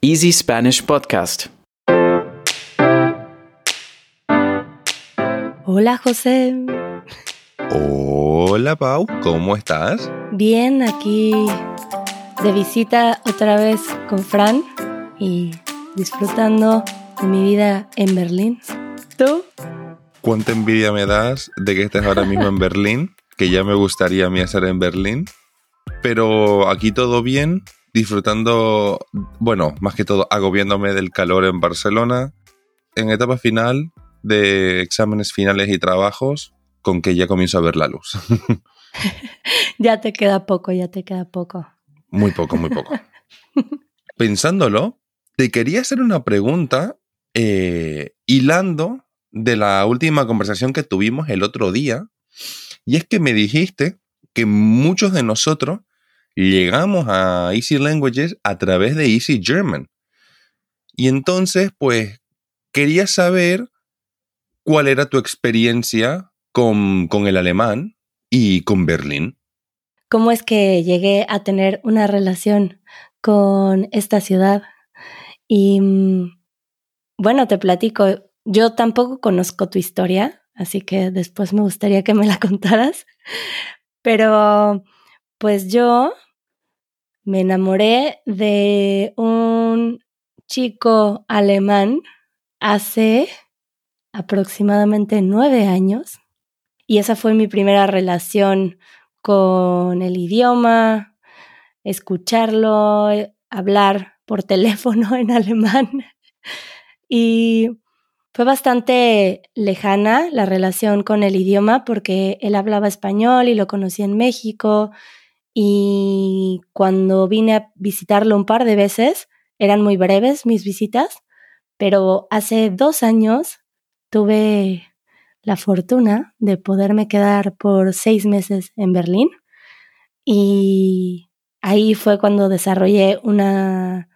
Easy Spanish Podcast. Hola José. Hola Pau, ¿cómo estás? Bien, aquí de visita otra vez con Fran y disfrutando de mi vida en Berlín. ¿Tú? ¿Cuánta envidia me das de que estés ahora mismo en Berlín? Que ya me gustaría a mí estar en Berlín. Pero aquí todo bien, disfrutando, bueno, más que todo agobiándome del calor en Barcelona, en etapa final de exámenes finales y trabajos, con que ya comienzo a ver la luz. ya te queda poco, ya te queda poco. Muy poco, muy poco. Pensándolo, te quería hacer una pregunta eh, hilando de la última conversación que tuvimos el otro día, y es que me dijiste que muchos de nosotros llegamos a Easy Languages a través de Easy German. Y entonces, pues, quería saber cuál era tu experiencia con, con el alemán y con Berlín. ¿Cómo es que llegué a tener una relación con esta ciudad? Y mm, bueno, te platico, yo tampoco conozco tu historia, así que después me gustaría que me la contaras. Pero pues yo me enamoré de un chico alemán hace aproximadamente nueve años y esa fue mi primera relación con el idioma, escucharlo, hablar por teléfono en alemán. Y fue bastante lejana la relación con el idioma porque él hablaba español y lo conocí en México y cuando vine a visitarlo un par de veces, eran muy breves mis visitas, pero hace dos años tuve la fortuna de poderme quedar por seis meses en Berlín y ahí fue cuando desarrollé una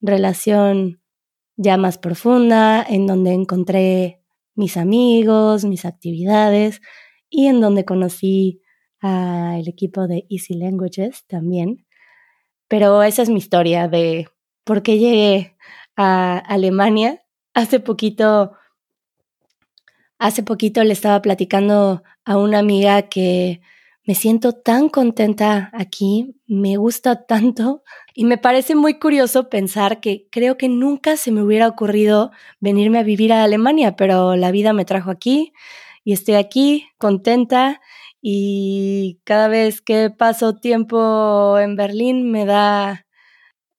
relación ya más profunda, en donde encontré mis amigos, mis actividades y en donde conocí al equipo de Easy Languages también. Pero esa es mi historia de por qué llegué a Alemania. Hace poquito, hace poquito le estaba platicando a una amiga que me siento tan contenta aquí, me gusta tanto y me parece muy curioso pensar que creo que nunca se me hubiera ocurrido venirme a vivir a Alemania, pero la vida me trajo aquí y estoy aquí contenta y cada vez que paso tiempo en Berlín me da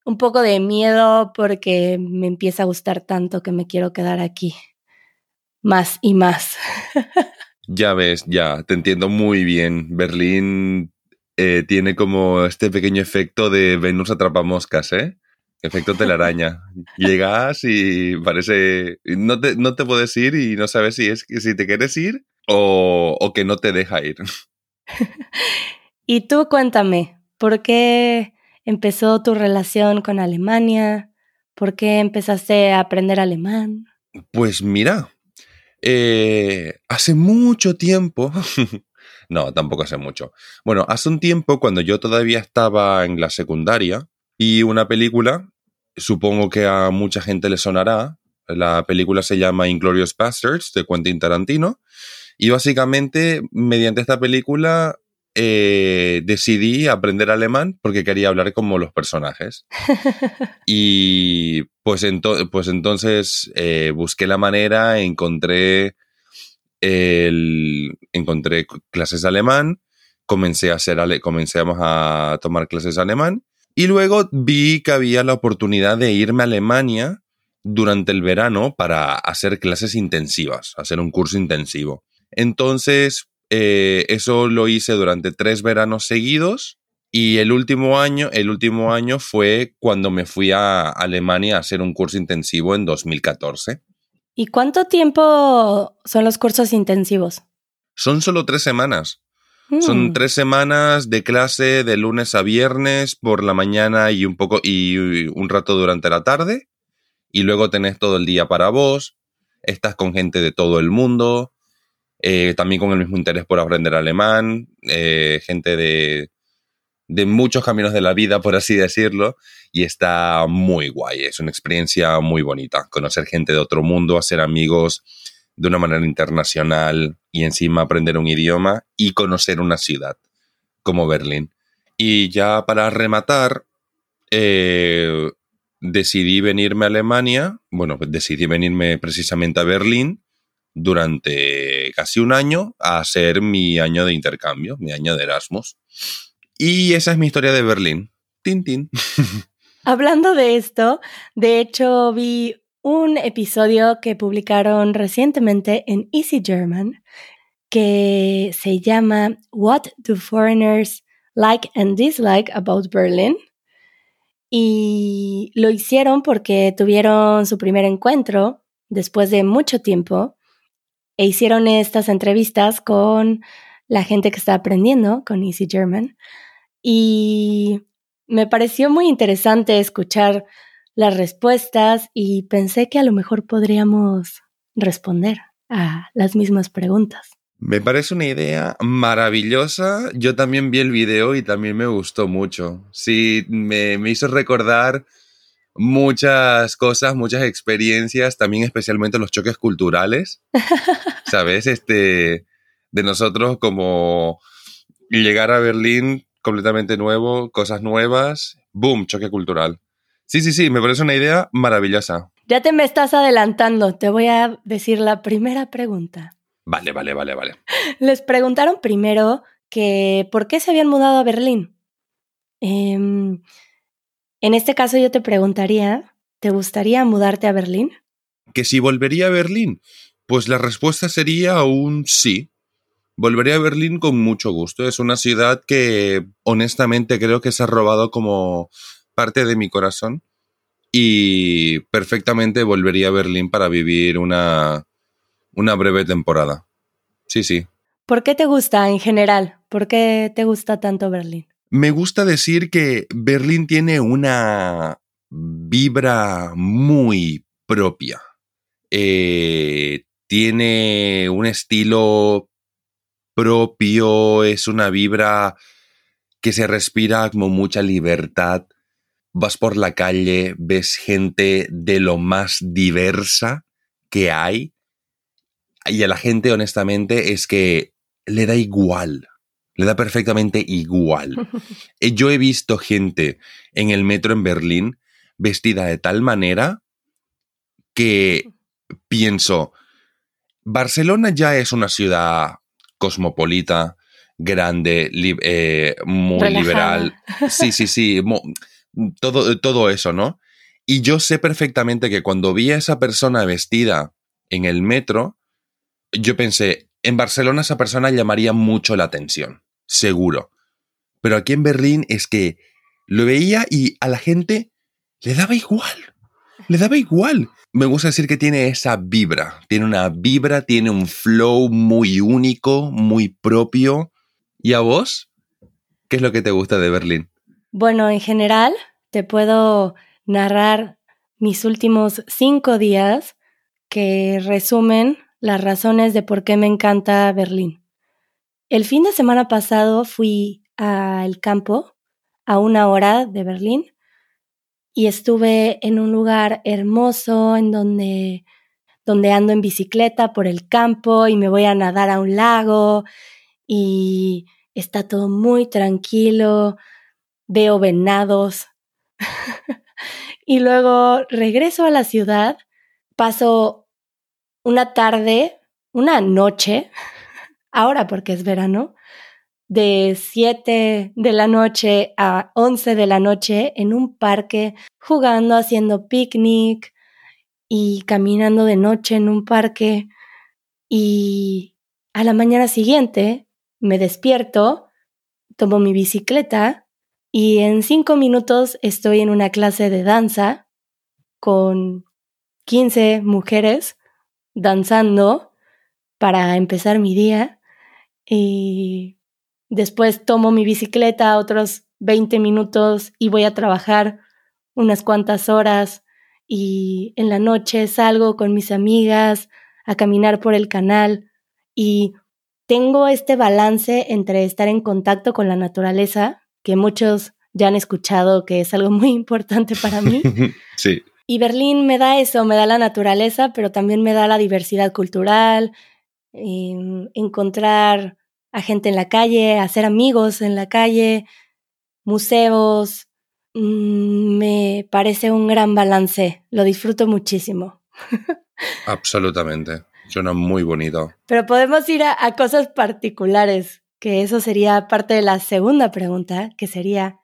un poco de miedo porque me empieza a gustar tanto que me quiero quedar aquí más y más. Ya ves, ya, te entiendo muy bien. Berlín eh, tiene como este pequeño efecto de Venus atrapamoscas, ¿eh? Efecto telaraña. Llegas y parece. No te, no te puedes ir y no sabes si es si te quieres ir o, o que no te deja ir. y tú cuéntame, ¿por qué empezó tu relación con Alemania? ¿Por qué empezaste a aprender alemán? Pues mira, eh, hace mucho tiempo, no, tampoco hace mucho. Bueno, hace un tiempo cuando yo todavía estaba en la secundaria y una película, supongo que a mucha gente le sonará, la película se llama Inglorious Bastards de Quentin Tarantino y básicamente mediante esta película eh, decidí aprender alemán porque quería hablar como los personajes. y pues, pues entonces eh, busqué la manera, encontré, el, encontré clases de alemán, comencé a, hacer, comencé a tomar clases de alemán y luego vi que había la oportunidad de irme a Alemania durante el verano para hacer clases intensivas, hacer un curso intensivo. Entonces, eh, eso lo hice durante tres veranos seguidos y el último año, el último año fue cuando me fui a Alemania a hacer un curso intensivo en 2014. ¿Y cuánto tiempo son los cursos intensivos? Son solo tres semanas. Son mm. tres semanas de clase de lunes a viernes por la mañana y un poco y un rato durante la tarde. Y luego tenés todo el día para vos. Estás con gente de todo el mundo. Eh, también con el mismo interés por aprender alemán, eh, gente de, de muchos caminos de la vida, por así decirlo, y está muy guay. Es una experiencia muy bonita. Conocer gente de otro mundo, hacer amigos de una manera internacional y encima aprender un idioma y conocer una ciudad como Berlín. Y ya para rematar, eh, decidí venirme a Alemania, bueno, decidí venirme precisamente a Berlín durante casi un año a hacer mi año de intercambio, mi año de Erasmus. Y esa es mi historia de Berlín. Tin, Hablando de esto, de hecho vi un episodio que publicaron recientemente en Easy German que se llama What do foreigners like and dislike about Berlin? Y lo hicieron porque tuvieron su primer encuentro después de mucho tiempo e hicieron estas entrevistas con la gente que está aprendiendo con Easy German. Y me pareció muy interesante escuchar las respuestas y pensé que a lo mejor podríamos responder a las mismas preguntas. Me parece una idea maravillosa. Yo también vi el video y también me gustó mucho. Sí, me, me hizo recordar muchas cosas, muchas experiencias, también especialmente los choques culturales. ¿Sabes? Este, de nosotros como llegar a Berlín completamente nuevo, cosas nuevas, boom, choque cultural. Sí, sí, sí, me parece una idea maravillosa. Ya te me estás adelantando, te voy a decir la primera pregunta. Vale, vale, vale, vale. Les preguntaron primero que por qué se habían mudado a Berlín. Em, en este caso yo te preguntaría, ¿te gustaría mudarte a Berlín? Que si volvería a Berlín, pues la respuesta sería un sí. Volvería a Berlín con mucho gusto. Es una ciudad que honestamente creo que se ha robado como parte de mi corazón y perfectamente volvería a Berlín para vivir una, una breve temporada. Sí, sí. ¿Por qué te gusta en general? ¿Por qué te gusta tanto Berlín? Me gusta decir que Berlín tiene una vibra muy propia. Eh, tiene un estilo propio, es una vibra que se respira como mucha libertad. Vas por la calle, ves gente de lo más diversa que hay y a la gente honestamente es que le da igual, le da perfectamente igual. Eh, yo he visto gente en el metro en Berlín vestida de tal manera que pienso, Barcelona ya es una ciudad cosmopolita, grande, eh, muy liberal. Sí, sí, sí, todo, todo eso, ¿no? Y yo sé perfectamente que cuando vi a esa persona vestida en el metro, yo pensé, en Barcelona esa persona llamaría mucho la atención, seguro. Pero aquí en Berlín es que lo veía y a la gente le daba igual. Le daba igual me gusta decir que tiene esa vibra, tiene una vibra, tiene un flow muy único, muy propio. ¿Y a vos? ¿Qué es lo que te gusta de Berlín? Bueno, en general, te puedo narrar mis últimos cinco días que resumen las razones de por qué me encanta Berlín. El fin de semana pasado fui al campo, a una hora de Berlín, y estuve en un lugar hermoso en donde, donde ando en bicicleta por el campo y me voy a nadar a un lago y está todo muy tranquilo, veo venados y luego regreso a la ciudad, paso una tarde, una noche, ahora porque es verano, de 7 de la noche a 11 de la noche en un parque, jugando, haciendo picnic y caminando de noche en un parque. Y a la mañana siguiente me despierto, tomo mi bicicleta y en cinco minutos estoy en una clase de danza con 15 mujeres danzando para empezar mi día. Y Después tomo mi bicicleta otros 20 minutos y voy a trabajar unas cuantas horas y en la noche salgo con mis amigas a caminar por el canal y tengo este balance entre estar en contacto con la naturaleza que muchos ya han escuchado que es algo muy importante para mí. sí. Y Berlín me da eso, me da la naturaleza, pero también me da la diversidad cultural, em, encontrar a gente en la calle, hacer amigos en la calle, museos. Mm, me parece un gran balance, lo disfruto muchísimo. Absolutamente, suena muy bonito. Pero podemos ir a, a cosas particulares, que eso sería parte de la segunda pregunta, que sería,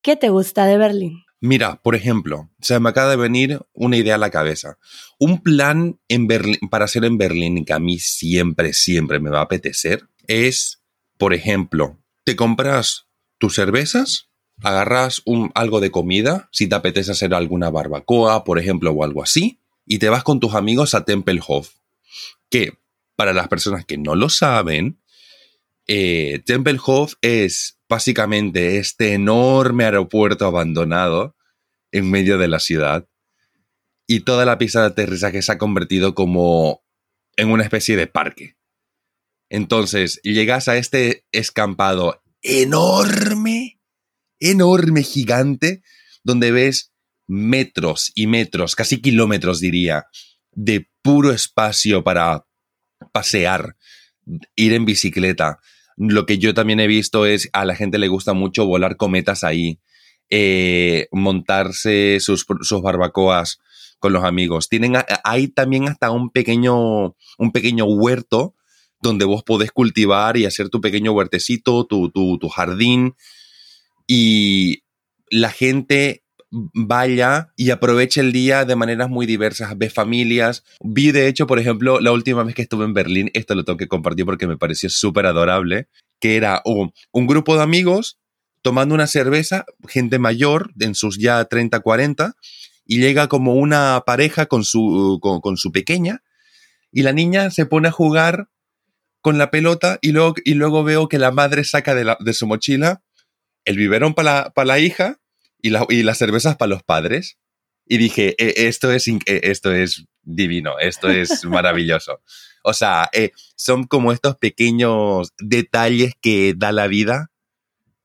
¿qué te gusta de Berlín? Mira, por ejemplo, se me acaba de venir una idea a la cabeza. Un plan en Berlín, para hacer en Berlín que a mí siempre, siempre me va a apetecer es, por ejemplo, te compras tus cervezas, agarras un, algo de comida, si te apetece hacer alguna barbacoa, por ejemplo, o algo así, y te vas con tus amigos a Tempelhof, que para las personas que no lo saben, eh, Tempelhof es básicamente este enorme aeropuerto abandonado en medio de la ciudad y toda la pista de aterrizaje se ha convertido como en una especie de parque. Entonces, llegas a este escampado enorme, enorme, gigante, donde ves metros y metros, casi kilómetros diría, de puro espacio para pasear, ir en bicicleta, lo que yo también he visto es a la gente le gusta mucho volar cometas ahí, eh, montarse sus, barbacoas con los amigos. Tienen, hay también hasta un pequeño, un pequeño huerto donde vos podés cultivar y hacer tu pequeño huertecito, tu, tu jardín. Y la gente vaya y aproveche el día de maneras muy diversas, ve familias. Vi, de hecho, por ejemplo, la última vez que estuve en Berlín, esto lo tengo que compartir porque me pareció súper adorable, que era un, grupo de amigos tomando una cerveza, gente mayor, en sus ya 30, 40, y llega como una pareja con su, con, su pequeña, y la niña se pone a jugar con la pelota y luego, y luego veo que la madre saca de, de su mochila el biberón para la, la hija y, y las cervezas para los padres. Y dije, e, esto, es, e, esto es divino, esto es maravilloso. O sea, eh, son como estos pequeños detalles que da la vida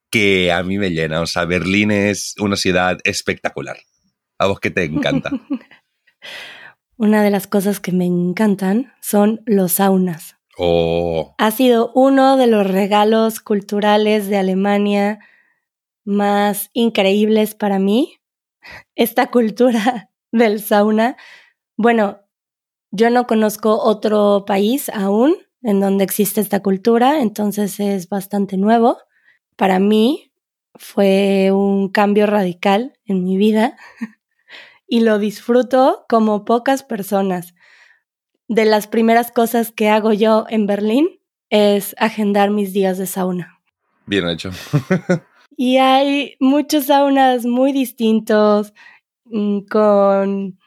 que a mí me llenan. O sea, Berlín es una ciudad espectacular. ¿A vos qué te encanta? Una de las cosas que me encantan son los saunas. Oh. Ha sido uno de los regalos culturales de Alemania más increíbles para mí, esta cultura del sauna. Bueno, yo no conozco otro país aún en donde existe esta cultura, entonces es bastante nuevo. Para mí fue un cambio radical en mi vida y lo disfruto como pocas personas. De las primeras cosas que hago yo en Berlín es agendar mis días de sauna. Bien hecho. Y hay muchos saunas muy distintos, mm, con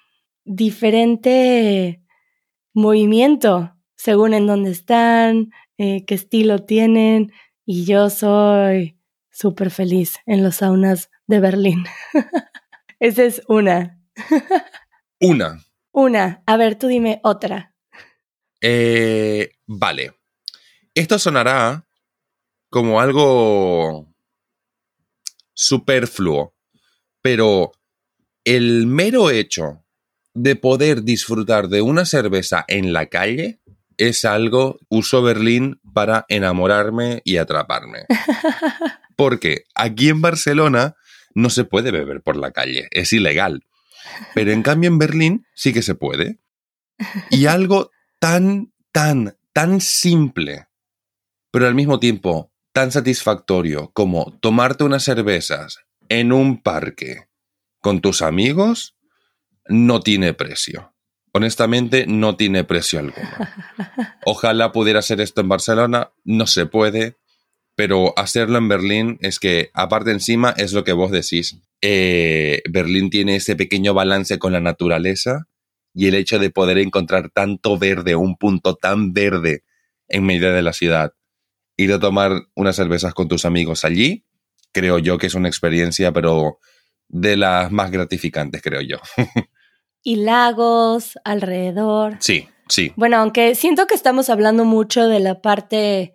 diferente movimiento, según en dónde están, eh, qué estilo tienen. Y yo soy súper feliz en los saunas de Berlín. Esa es una. una. Una. A ver, tú dime otra. Eh, vale. Esto sonará como algo superfluo, pero el mero hecho de poder disfrutar de una cerveza en la calle es algo, uso Berlín para enamorarme y atraparme. Porque aquí en Barcelona no se puede beber por la calle, es ilegal. Pero en cambio en Berlín sí que se puede. Y algo tan, tan, tan simple, pero al mismo tiempo tan satisfactorio como tomarte unas cervezas en un parque con tus amigos no tiene precio. Honestamente, no tiene precio alguno. Ojalá pudiera hacer esto en Barcelona, no se puede, pero hacerlo en Berlín es que, aparte encima, es lo que vos decís. Eh, Berlín tiene ese pequeño balance con la naturaleza y el hecho de poder encontrar tanto verde, un punto tan verde en medio de la ciudad, ir a tomar unas cervezas con tus amigos allí, creo yo que es una experiencia, pero de las más gratificantes, creo yo. y lagos alrededor. Sí, sí. Bueno, aunque siento que estamos hablando mucho de la parte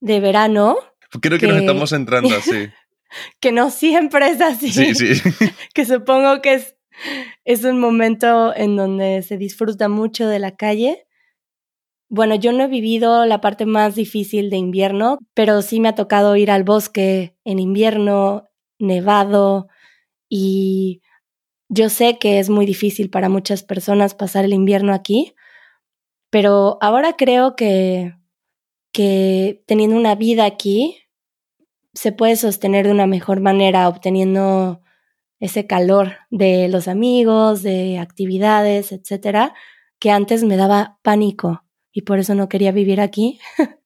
de verano. Creo que, nos estamos entrando así. que no siempre es así. Sí, sí. que supongo que es, es un momento en donde se disfruta mucho de la calle. Bueno, yo no he vivido la parte más difícil de invierno, pero sí me ha tocado ir al bosque en invierno, nevado, y yo sé que es muy difícil para muchas personas pasar el invierno aquí, pero ahora creo que, que teniendo una vida aquí, se puede sostener de una mejor manera, obteniendo ese calor de los amigos, de actividades, etcétera, que antes me daba pánico y por eso no quería vivir aquí.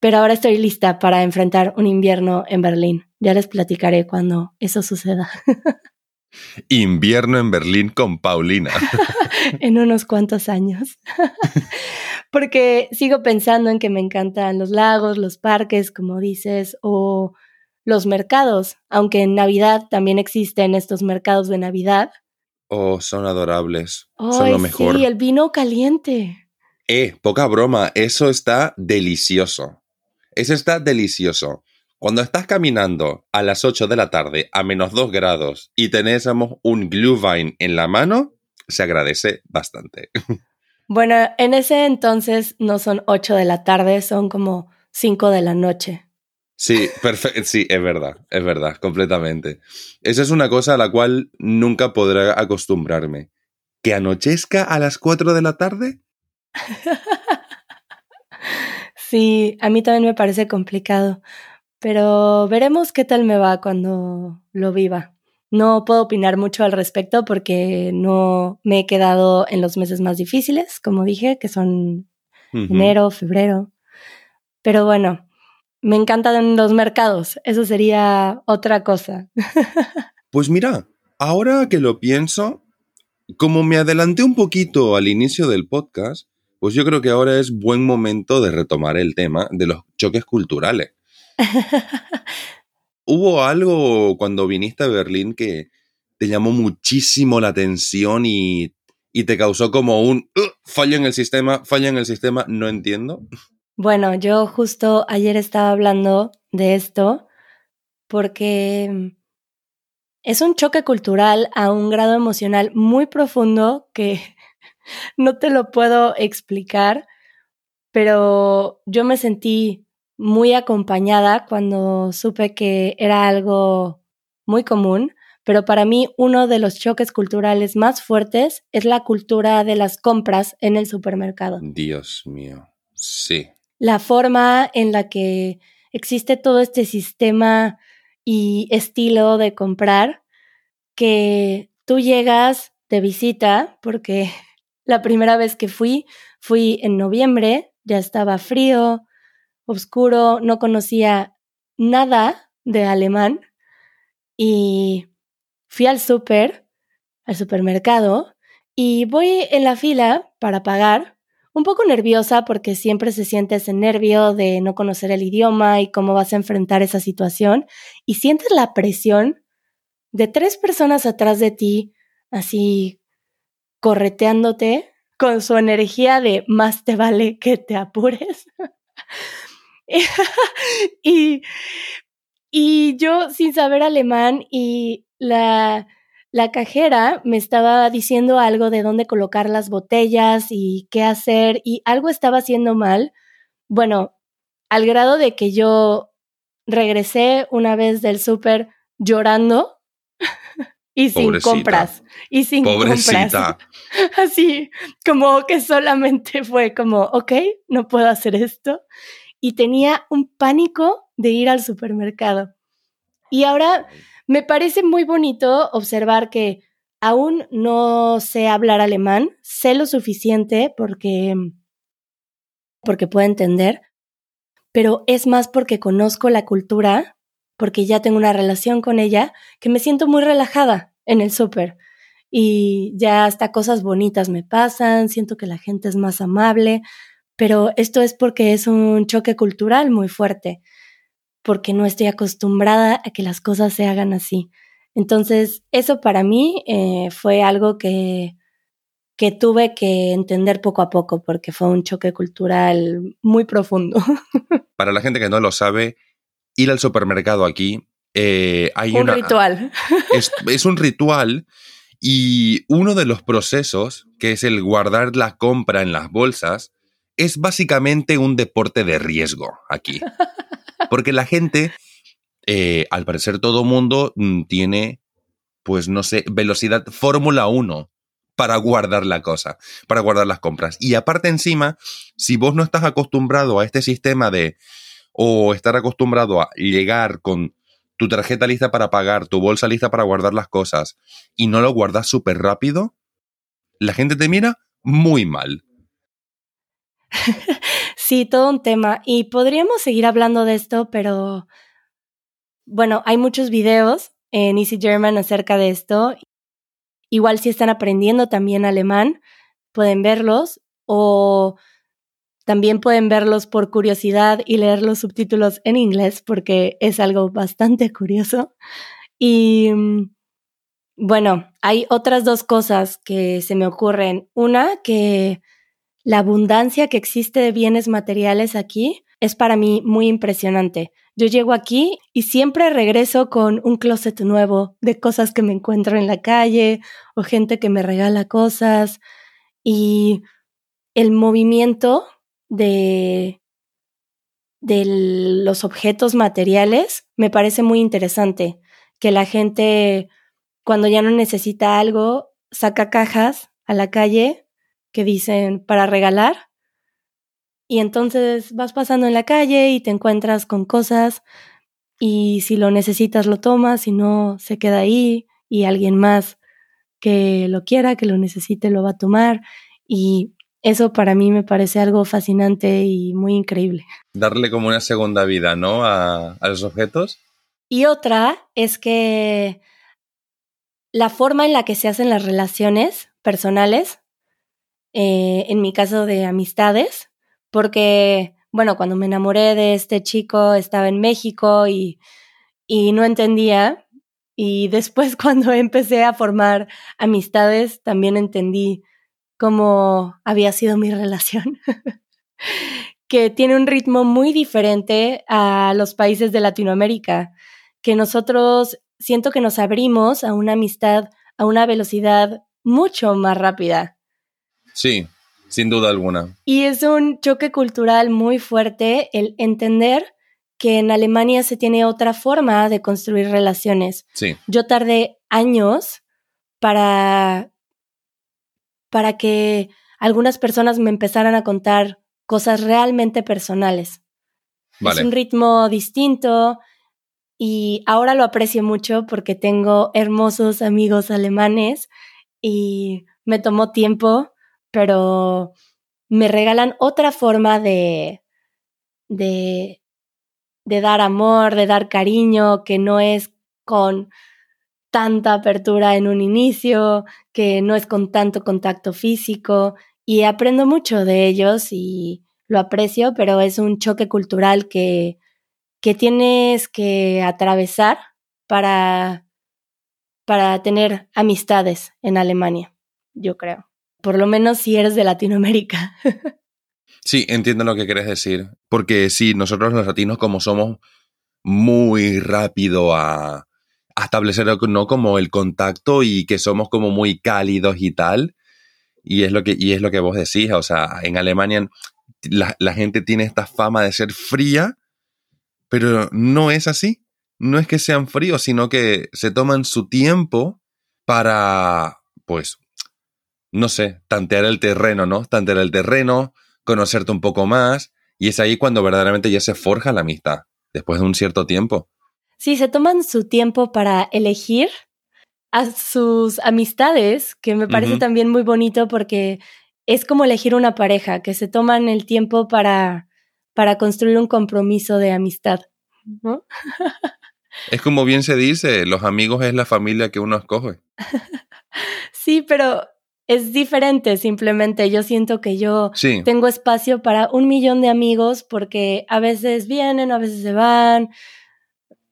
Pero ahora estoy lista para enfrentar un invierno en Berlín. Ya les platicaré cuando eso suceda. Invierno en Berlín con Paulina. en unos cuantos años. Porque sigo pensando en que me encantan los lagos, los parques, como dices, o los mercados, aunque en Navidad también existen estos mercados de Navidad. Oh, son adorables. son lo mejor. Sí, el vino caliente. Eh, poca broma, eso está delicioso. Eso está delicioso. Cuando estás caminando a las 8 de la tarde a menos 2 grados y tenésemos un Glühwein en la mano, se agradece bastante. Bueno, en ese entonces no son 8 de la tarde, son como 5 de la noche. Sí, perfecto. Sí, es verdad, es verdad, completamente. Esa es una cosa a la cual nunca podré acostumbrarme. ¿Que anochezca a las 4 de la tarde? sí, a mí también me parece complicado, pero veremos qué tal me va cuando lo viva. No puedo opinar mucho al respecto porque no me he quedado en los meses más difíciles, como dije, que son enero, febrero. Pero bueno, me encantan los mercados. Eso sería otra cosa. pues mira, ahora que lo pienso, como me adelanté un poquito al inicio del podcast, pues yo creo que ahora es buen momento de retomar el tema de los choques culturales. ¿Hubo algo cuando viniste a Berlín que te llamó muchísimo la atención y, te causó como un fallo en el sistema, fallo en el sistema, no entiendo? Bueno, yo justo ayer estaba hablando de esto porque es un choque cultural a un grado emocional muy profundo que no te lo puedo explicar, pero yo me sentí muy acompañada cuando supe que era algo muy común, pero para mí uno de los choques culturales más fuertes es la cultura de las compras en el supermercado. Dios mío, sí. La forma en la que existe todo este sistema y estilo de comprar que tú llegas de visita, porque la primera vez que fui, fui en noviembre, ya estaba frío, oscuro, no conocía nada de alemán y fui al súper, al supermercado, y voy en la fila para pagar, un poco nerviosa porque siempre se siente ese nervio de no conocer el idioma y cómo vas a enfrentar esa situación, y sientes la presión de tres personas atrás de ti, así correteándote con su energía de más te vale que te apures. y, y yo sin saber alemán y la, la cajera me estaba diciendo algo de dónde colocar las botellas y qué hacer y algo estaba haciendo mal. Bueno, al grado de que yo regresé una vez del súper llorando y sin compras. Y sin compras. Así como que solamente fue como, ok, no puedo hacer esto y tenía un pánico de ir al supermercado. Y ahora me parece muy bonito observar que aún no sé hablar alemán, sé lo suficiente porque porque puedo entender, pero es más porque conozco la cultura, porque ya tengo una relación con ella, que me siento muy relajada en el súper. Y ya hasta cosas bonitas me pasan, siento que la gente es más amable, pero esto es porque es un choque cultural muy fuerte, porque no estoy acostumbrada a que las cosas se hagan así. Entonces, eso para mí eh, fue algo que, que tuve que entender poco a poco, porque fue un choque cultural muy profundo. Para la gente que no lo sabe, ir al supermercado aquí eh, hay un una, ritual. Es, es un ritual y uno de los procesos, que es el guardar la compra en las bolsas, es básicamente un deporte de riesgo aquí. Porque la gente, eh, al parecer todo mundo mm, tiene, pues no sé, velocidad Fórmula 1 para guardar la cosa, para guardar las compras. Y aparte encima, si vos no estás acostumbrado a este sistema de, o estar acostumbrado a llegar con tu tarjeta lista para pagar, tu bolsa lista para guardar las cosas, y no lo guardas súper rápido, la gente te mira muy mal. Sí, todo un tema. Y podríamos seguir hablando de esto, pero bueno, hay muchos videos en Easy German acerca de esto. Igual si están aprendiendo también alemán, pueden verlos o también pueden verlos por curiosidad y leer los subtítulos en inglés porque es algo bastante curioso. Y mm, bueno, hay otras dos cosas que se me ocurren. Una, que la abundancia que existe de bienes materiales aquí es para mí muy impresionante. Yo llego aquí y siempre regreso con un closet nuevo de cosas que me encuentro en la calle o gente que me regala cosas y el movimiento de, de los objetos materiales me parece muy interesante. Que la gente, cuando ya no necesita algo, saca cajas a la calle que dicen para regalar. Y entonces vas pasando en la calle y te encuentras con cosas y si lo necesitas lo tomas, si no se queda ahí y alguien más que lo quiera, que lo necesite, lo va a tomar. Y eso para mí me parece algo fascinante y muy increíble. Darle como una segunda vida, ¿no? A, a los objetos. Y otra es que la forma en la que se hacen las relaciones personales, eh, en mi caso de amistades, porque, bueno, cuando me enamoré de este chico estaba en México y, y no entendía. Y después cuando empecé a formar amistades, también entendí cómo había sido mi relación, que tiene un ritmo muy diferente a los países de Latinoamérica, que nosotros siento que nos abrimos a una amistad a una velocidad mucho más rápida. Sí, sin duda alguna. Y es un choque cultural muy fuerte el entender que en Alemania se tiene otra forma de construir relaciones. Sí. Yo tardé años para para que algunas personas me empezaran a contar cosas realmente personales. Es un ritmo distinto y ahora lo aprecio mucho porque tengo hermosos amigos alemanes y me tomó tiempo, pero me regalan otra forma de, de, de dar amor, de dar cariño, que no es con tanta apertura en un inicio, que no es con tanto contacto físico y aprendo mucho de ellos y lo aprecio, pero es un choque cultural que, que tienes que atravesar para, para tener amistades en Alemania, yo creo. Por lo menos si eres de Latinoamérica. Sí, entiendo lo que quieres decir. Porque sí, nosotros los latinos como somos muy rápido a, establecer ¿no? como el contacto y que somos como muy cálidos y tal. Y es lo que, y es lo que vos decís, o sea, en Alemania la, la gente tiene esta fama de ser fría, pero no es así. No es que sean fríos, sino que se toman su tiempo para, pues, no sé, tantear el terreno, ¿no? Tantear el terreno, conocerte un poco más, y es ahí cuando verdaderamente ya se forja la amistad, después de un cierto tiempo. Sí, se toman su tiempo para elegir a sus amistades, que me parece también muy bonito porque es como elegir una pareja, que se toman el tiempo para, para construir un compromiso de amistad. ¿no? Es como bien se dice, los amigos es la familia que uno escoge. sí, pero es diferente simplemente. Yo siento que yo tengo espacio para un millón de amigos porque a veces vienen, a veces se van,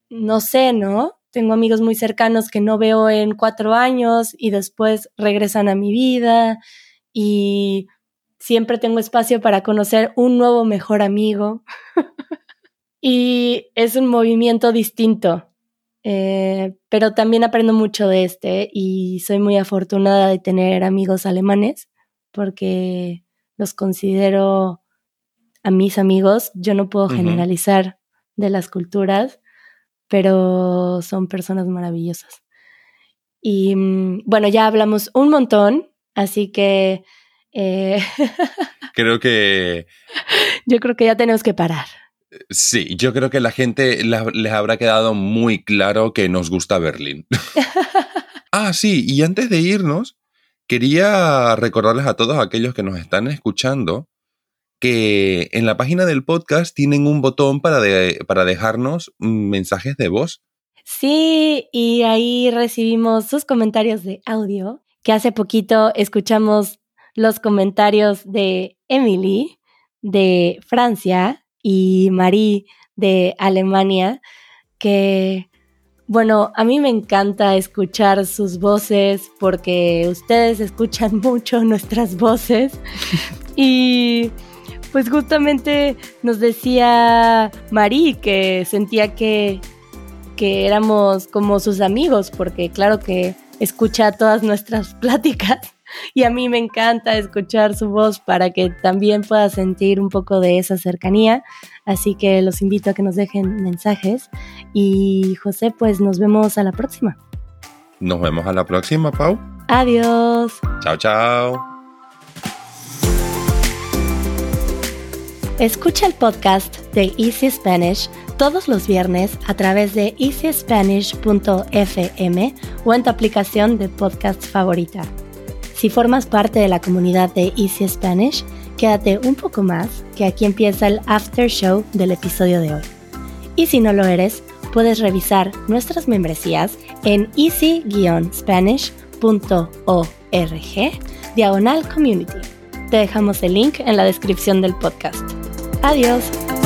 no sé, ¿no? Tengo amigos muy cercanos que no veo en cuatro años y después regresan a mi vida y siempre tengo espacio para conocer un nuevo mejor amigo. y es un movimiento distinto Eh, pero también aprendo mucho de este y soy muy afortunada de tener amigos alemanes porque los considero a mis amigos. Yo no puedo generalizar de las culturas, pero son personas maravillosas. Y mm, bueno, ya hablamos un montón, así que... Eh, creo que... Yo creo que ya tenemos que parar. Sí, yo creo que la gente les habrá quedado muy claro que nos gusta Berlín. ah, sí, y antes de irnos, quería recordarles a todos aquellos que nos están escuchando que en la página del podcast tienen un botón para, para dejarnos mensajes de voz. Sí, y ahí recibimos sus comentarios de audio, que hace poquito escuchamos los comentarios de Emily de Francia y Marie de Alemania, que, bueno, a mí me encanta escuchar sus voces porque ustedes escuchan mucho nuestras voces y pues justamente nos decía Marie que sentía que, que éramos como sus amigos porque claro que escucha todas nuestras pláticas y a mí me encanta escuchar su voz para que también pueda sentir un poco de esa cercanía. Así que los invito a que nos dejen mensajes y José, pues nos vemos a la próxima. Nos vemos a la próxima, Pau. Adiós. Chao, chao. Escucha el podcast de Easy Spanish todos los viernes a través de easyspanish.fm o en tu aplicación de podcast favorita. Si formas parte de la comunidad de Easy Spanish, quédate un poco más, que aquí empieza el after show del episodio de hoy. Y si no lo eres, puedes revisar nuestras membresías en easy-spanish.org diagonal community. Te dejamos el link en la descripción del podcast. Adiós.